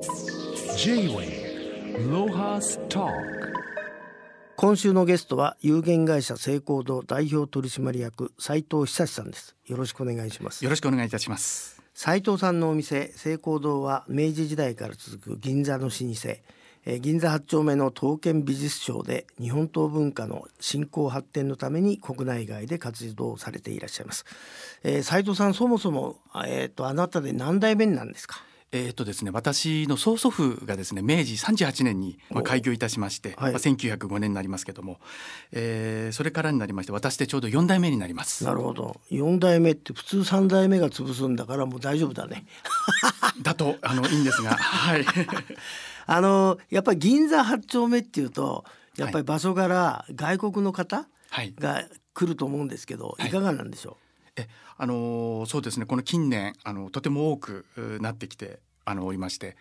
J-Way ロハスタ今週のゲストは有限会社成功堂代表取締役斉藤久さんです。よろしくお願いします。よろしくお願いいたします。斉藤さんのお店成功堂は明治時代から続く銀座の老舗。えー銀座8丁目の刀剣美術商で日本刀文化の振興発展のために国内外で活動されていらっしゃいます、えー、斉藤さんそもそもえっ、とあなたで何代目になんですか？えーとですね、私の曽祖父がですね明治38年に、まあ、開業いたしまして、はい。まあ、1905年になりますけども、えーそれからになりまして私でちょうど4代目になります。なるほど。4代目って普通3代目が潰すんだからもう大丈夫だね。だとあのいいんですがはい。あのやっぱり銀座8丁目っていうとやっぱり場所柄外国の方はい。が来ると思うんですけど、はい。い、かがなんでしょえあのーそうですねこの近年あのとても多くうなってきてあのおりましてやっ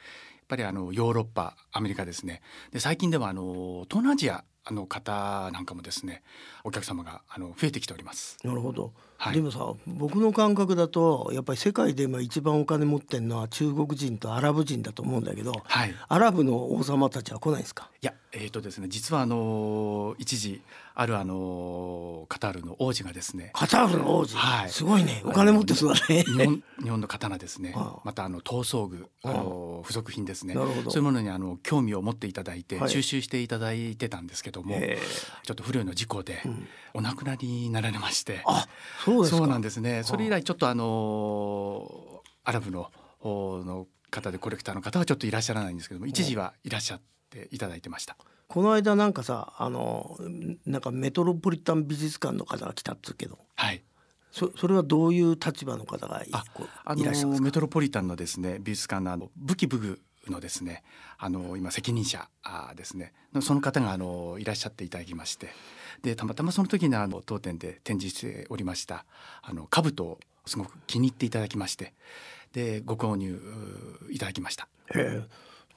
ぱりあのヨーロッパアメリカですねで最近ではあの東南アジアの方なんかもですねお客様があの増えてきております。なるほど、はい。でもさ僕の感覚だとやっぱり世界で今一番お金持ってるのは中国人とアラブ人だと思うんだけどはい。アラブの王様たちは来ないんですか？いやえーとですね実はあの一時あるあのカタールの王子がですねカタールの王子、はい。すごいね。お金持ってそうだね。日本日本の刀ですねまたあの刀装具あの付属品ですね。なるほど。そういうものにあの興味を持っていただいて、はい。収集していただいてたんですけどもちょっと不慮の事故でん。お亡くなりになられまして、あそうですか。そうなんですね。それ以来ちょっとあのアラブのおの方でコレクターの方はちょっといらっしゃらないんですけども一時はいらっしゃっていただいてました。この間なんかさあのなんかメトロポリタン美術館の方が来たっつうけど。はい。そそれはどういう立場の方がいらっしゃいますか？のメトロポリタンのですね美術館のあの武器武具のですねあの今責任者あですね。のその方があのいらっしゃっていただきましてでたまたまその時にあの当店で展示しておりましたあの兜をすごく気に入っていただきましてでご購入ういただきました。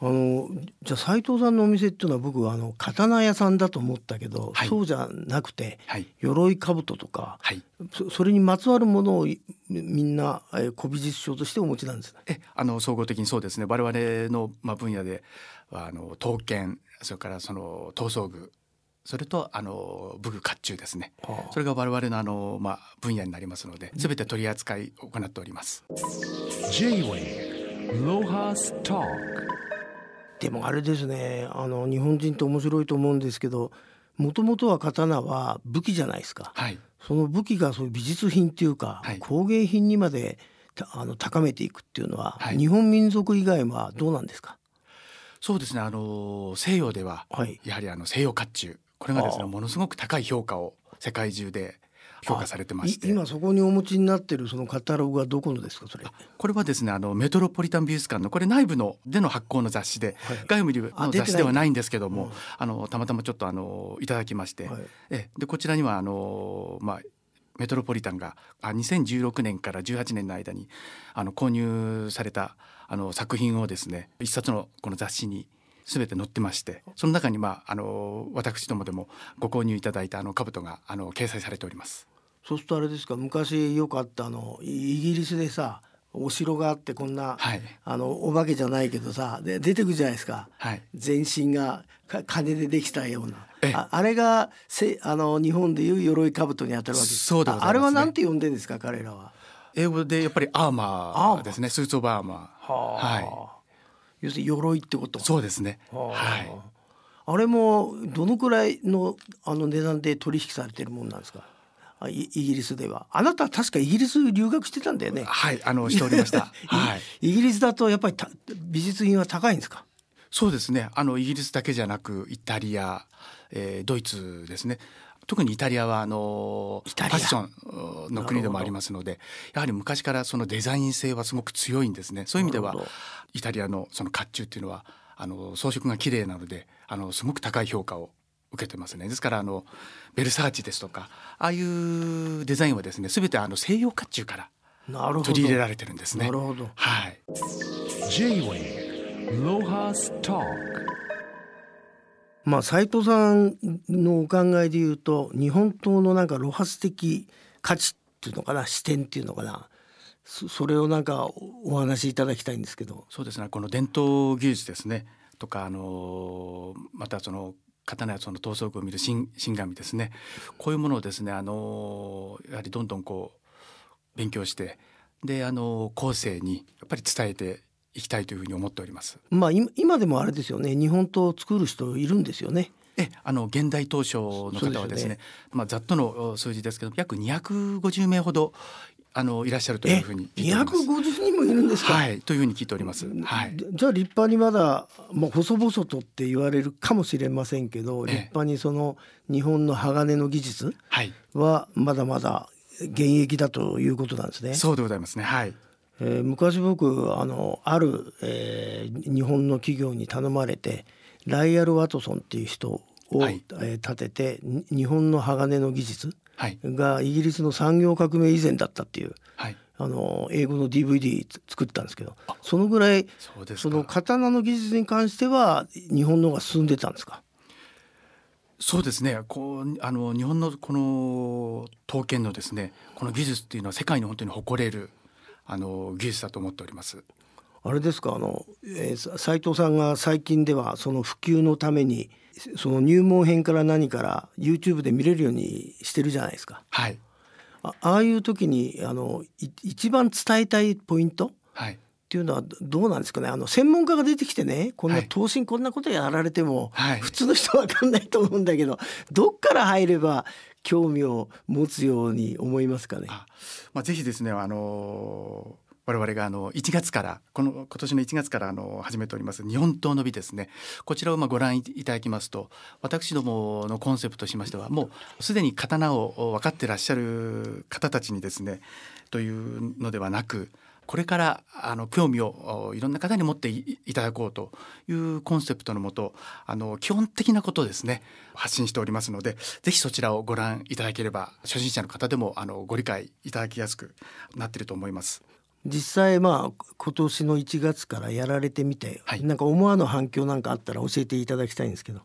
あのじゃあ斉藤さんのお店っていうのは僕はあの刀屋さんだと思ったけど、はい。そうじゃなくてはい。鎧兜とかはい。そそれにまつわるものをいみんな、えー古美術商としてお持ちなんですね。えあの総合的にそうですね。我々の、まあ、分野ではあの刀剣それからその刀装具それとあの武具甲冑ですねはあそれが我々のあの、まあ、分野になりますので全て取り扱いを行っております。J-Way ロハスタでもあれですねあの日本人って面白いと思うんですけどもともとは刀は武器じゃないですか。はいその武器がそういう美術品っていうか、はい工芸品にまでたあの高めていくっていうのは、はい日本民族以外はどうなんですか？そうですねあの西洋でははい。やはりあの西洋甲冑これがですねものすごく高い評価を世界中で評価されてまして。い今そこにお持ちになってるそのカタログはどこのですかそれ。これはですねあのメトロポリタン美術館のこれ内部のでの発行の雑誌で、はい外部の雑誌ではないんですけども、うんあのたまたまちょっとあのいただきまして、はい。えでこちらにはあのまあメトロポリタンがあ2016年から18年の間にあの購入されたあの作品をですね一冊のこの雑誌に全て載ってましてその中にまああの私どもでもご購入いただいたあの兜があの掲載されております。そうするとあれですか昔よくあったあのイイギリスでさお城があってこんな、はい。あのお化けじゃないけどさで出てくるじゃないですか。はい。全身がか金でできたような。ええ。ああれがせあの日本でいう鎧兜に当たるわけです。そうでございますね。ああれはなんて呼んでんですか彼らは。英語でやっぱりアーマーですね。スーツオブアーマー。は要するに鎧ってこと？そうですね。はい。あれもどのくらいのあの値段で取引されてるもんなんですか？あイイギリスでは。あなたは確かイギリス留学してたんだよね。はいあのしておりました。はい。イギリスだとやっぱりた美術品は高いんですか？そうですね。あのイギリスだけじゃなくイタリア、えードイツですね特にイタリアはあのファッションの国でもありますのでやはり昔からそのデザイン性はすごく強いんですね。そういう意味ではイタリアのその甲冑っていうのはあの装飾が綺麗なのであのすごく高い評価を受けてますね。ですからあのベルサーチですとかああいうデザインはですね全てあの西洋甲冑から取り入れられてるんですね。なるほど。はい。J-Way ロハスタまあ斉藤さんのお考えで言うと日本刀のなんか露発的価値っていうのかな視点っていうのかな。それをなんかお話しいただきたいんですけど。そうですね。この伝統技術ですね。とかあのまたその刀やその闘争具を見る新新紙ですね。こういうものをですねあのやはりどんどんこう勉強してであの後世にやっぱり伝えていきたいというふうに思っております。まあ今今でもあれですよね日本刀を作る人いるんですよね。えあの現代当初の方はですねねまあ、ざっとの数字ですけど約250名ほどあのいらっしゃるというふうに聞いております。250人もいるんですか、はい、というふうに聞いております。はい、じじゃあ立派にまだ、まあ、細々とって言われるかもしれませんけどええ立派にその日本の鋼の技術はい、はまだまだ現役だということなんですね。そうでございますね。はい、えー昔僕あのある、えー日本の企業に頼まれてライアル・ワトソンっていう人を、はいえー立ててに日本の鋼の技術はい、がイギリスの産業革命以前だったっていうはい、あの英語の DVD つ作ったんですけどそのぐらいそうですか。その刀の技術に関しては日本の方が進んでたんですか？そうですね。こうあの日本のこの刀剣のですね、この技術っていうのは世界に本当に誇れるあの技術だと思っております。あれですか？あの、えーさ斉藤さんが最近ではその普及のためにその入門編から何から YouTube で見れるようにしてるじゃないですか。はい、あああいう時にあのい一番伝えたいポイント？っはい、ていうのはどどうなんですかね。あの専門家が出てきてねこんなはい。刀身こんなことやられても、はい。普通の人は分かんないと思うんだけど どっから入れば興味を持つように思いますかね。あ、まあぜひですね、あの我々があの1月からこの今年の1月からあの始めております日本刀の美ですね。こちらをまあご覧いただきますと私どものコンセプトとしましてはもうすでに刀を分かってらっしゃる方たちにですねというのではなくこれからあの興味をおいろんな方に持っていいただこうというコンセプトのもとあの基本的なことをですね発信しておりますのでぜひそちらをご覧いただければ初心者の方でもあのご理解いただきやすくなっていると思います。実際まあ今年の1月からやられてみて、はいなんか思わぬ反響なんかあったら教えていただきたいんですけど。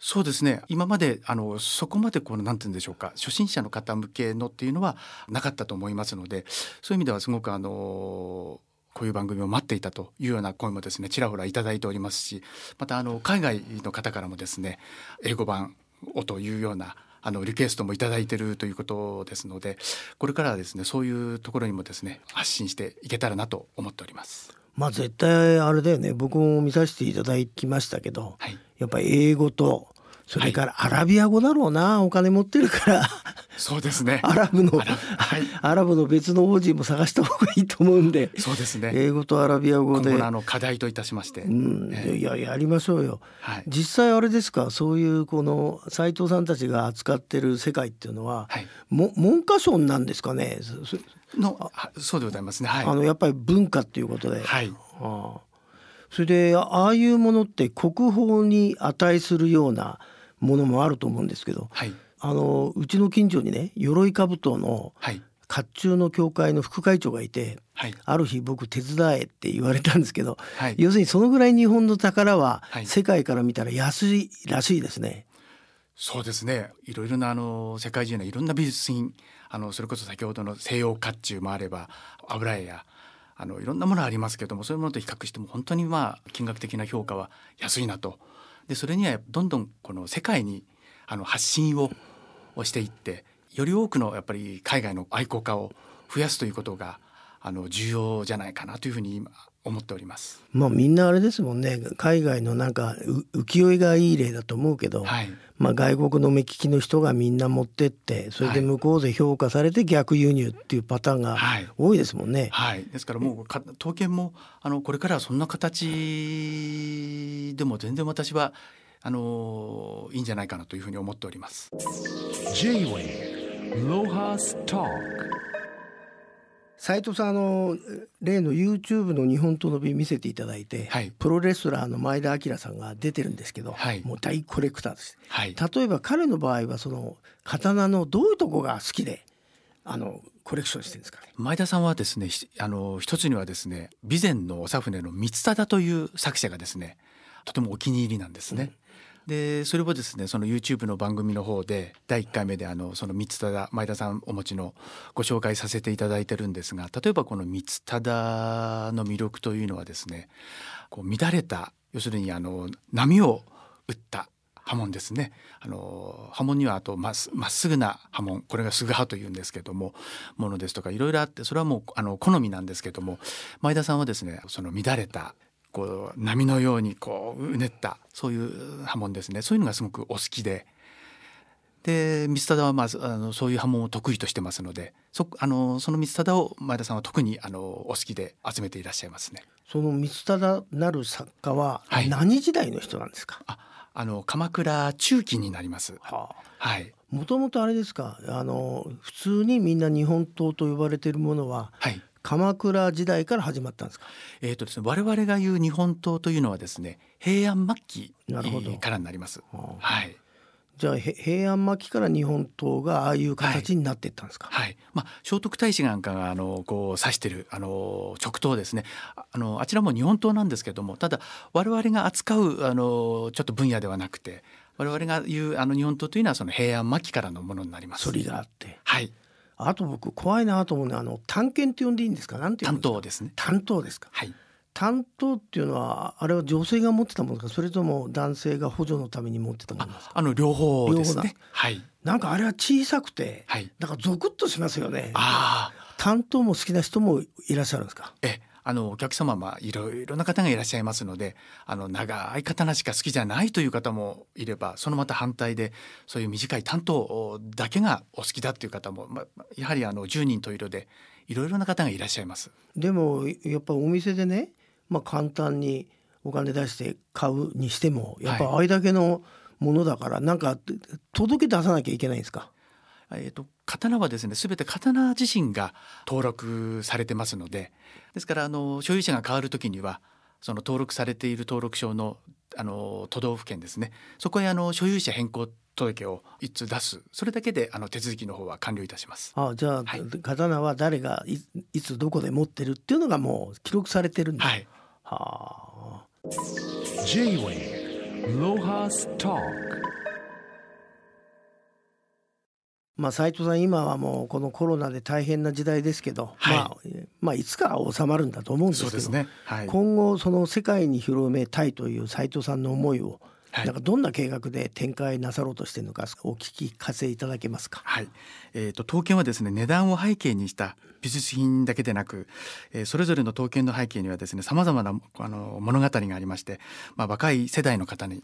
そうですね。今まであのそこまでこのなんて言うんでしょうか。初心者の方向けのっていうのはなかったと思いますのでそういう意味ではすごくあのこういう番組を待っていたというような声もですねちらほらいただいておりますしまたあの海外の方からもですね英語版をというようなあのリクエストもいただいているということですのでこれからはですねそういうところにもですね発信していけたらなと思っております。まあ絶対あれだよね。僕も見させていただきましたけど、はいやっぱり英語とそれからアラビア語だろうな、お金持ってるから。そうですね。アラブのアラはい。アラブの別の王子も探した方がいいと思うんで。そうですね。英語とアラビア語で。あの課題といたしまして、うん、ええ。いややりましょうよ。はい。実際あれですか？そういうこの斉藤さんたちが扱ってる世界っていうのは、はい。も文科省なんですかね？そそのはそうでございますね。はい。あのやっぱり文化っていうことで、はい。ああそれであああいうものって国宝に値するようなものもあると思うんですけどはい。あのうちの近所にね鎧兜のはい。甲冑の協会の副会長がいてはい。ある日僕手伝えって言われたんですけど、はい要するにそのぐらい日本の宝ははい世界から見たら安いらしいですね。そうですね。いろいろなあの世界中のいろんな美術品、あのそれこそ先ほどの西洋甲冑もあれば油絵やあのいろんなものありますけども、そういうものと比較しても本当にまあ金額的な評価は安いなと。でそれにはどんどんこの世界にあの発信をしていって、より多くのやっぱり海外の愛好家を増やすということがあの重要じゃないかなというふうに今思っております。まあみんなあれですもんね海外のなんかう浮世絵がいい例だと思うけど、はい。まあ、外国の目利きの人がみんな持ってってそれで向こうで評価されて逆輸入っていうパターンがはい多いですもんね。はい、ですからもうか刀剣もあのこれからはそんな形でも全然私はあのいいんじゃないかなというふうに思っております。J-Way Lohas Talk 斉藤さんあの例の YouTube の日本刀の美見せていただいて、はいプロレスラーの前田明さんが出てるんですけど、はいもう大コレクターです。はい、例えば彼の場合はその刀のどういうとこが好きであのコレクションしてるんですか？ね。前田さんはですねひあの一つにはですね備前の長船の光忠という作者がですねとてもお気に入りなんですね。でそれをですねその YouTube の番組の方で第1回目であのその三忠前田さんお持ちのご紹介させていただいてるんですが例えばこの三忠の魅力というのはですねこう乱れた要するにあの波を打った波紋ですね。あの波紋にはあとまっすぐな波紋これがすぐ波というんですけどもものですとかいろいろあってそれはもうあの好みなんですけども前田さんはですねその乱れたこう波のようにこううねったそういう波紋ですねそういうのがすごくお好きで。で三忠はまずあのそういう波紋を得意としてますのでそあのその三忠を前田さんは特にあのお好きで集めていらっしゃいますね。その三忠なる作家ははい何時代の人なんですか？ああの鎌倉中期になります。はあ。はいもともとあれですか？あの普通にみんな日本刀と呼ばれているものははい。鎌倉時代から始まったんですか？えーとですね、我々が言う日本刀というのはですね平安末期からになります。はあはいじゃあへ平安末期から日本刀がああいう形になっていったんですか？はいまあ、聖徳太子なんかがあのこう指してるあの直刀ですねああのあちらも日本刀なんですけどもただ我々が扱うあのちょっと分野ではなくて我々が言うあの日本刀というのはその平安末期からのものになります。反りがあって。はいあと僕怖いなと思うのはあの探検って呼んでいいんですか？なんて担。当ですね。担当ですか？はい担当っていうのはあれは女性が持ってたものか？それとも男性が補助のために持ってたものですか？あの両方ですね両方だ。はいなんかあれは小さくてはい。なんかゾクッとしますよねああ担当も好きな人もいらっしゃるんですか？えあのお客様まあいろいろな方がいらっしゃいますのであの長い刀しか好きじゃないという方もいればそのまた反対でそういう短い担当だけがお好きだっていう方も、まあ、やはりあの10人と色でいろいろな方がいらっしゃいます。でもやっぱお店でねまあ簡単にお金出して買うにしてもやっぱあれだけのものだからなんか届け出さなきゃいけないんですか？えー、と刀はですね全て刀自身が登録されてますのでですからあの所有者が変わる時にはその登録されている登録証のあの都道府県ですねそこへあの所有者変更届を一通出すそれだけであの手続きの方は完了いたします。あじゃあ、はい。刀は誰がいいつどこで持ってるっていうのがもう記録されてるんだ、はい、はあ。J-Wave Lohas Talk まあ斉藤さん今はもうこのコロナで大変な時代ですけど、はいまあえまあいつかは収まるんだと思うんですけどね。はい。今後その世界に広めたいという斉藤さんの思いを、はいなんかどんな計画で展開なさろうとしているのかお聞かせいただけますか？はい、えー、と刀剣はですね値段を背景にした美術品だけでなく、えーそれぞれの刀剣の背景にはですねさまざまなあの物語がありまして、まあ、若い世代の方に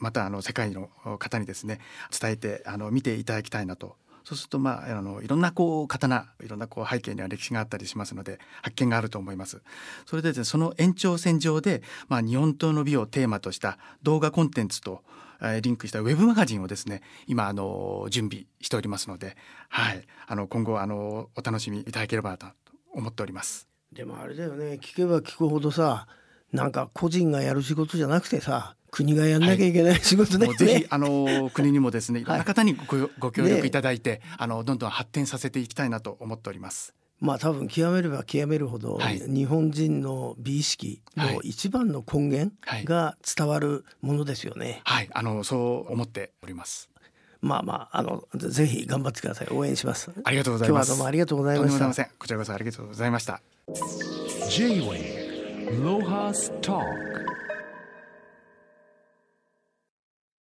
またあの世界の方にですね伝えてあの見ていただきたいなと。そうするとまああのいろんなこう刀いろんなこう背景には歴史があったりしますので発見があると思います。それでですねその延長線上でまあ日本刀の美をテーマとした動画コンテンツとえーリンクしたウェブマガジンをですね今あの準備しておりますので、はい、あの今後あのお楽しみいただければなと思っております。でもあれだよね聞けば聞くほどさなんか個人がやる仕事じゃなくてさ国がやんなきゃいけない仕事だよね。ぜひあの国にもですねいろんはない方にごご協ね力いただいて、あのどんどん発展させていきたいなと思っております。まあ多分極めれば極めるほど、はい日本人の美意識の一番の根源はいが伝わるものですよね。はい、あのそう思っております。まあまああのぜひ頑張ってください応援します。ありがとうございます。今日はどうもありがとうございましたとんでもございません。こちらこそありがとうございました。J-Wave Lohas Talk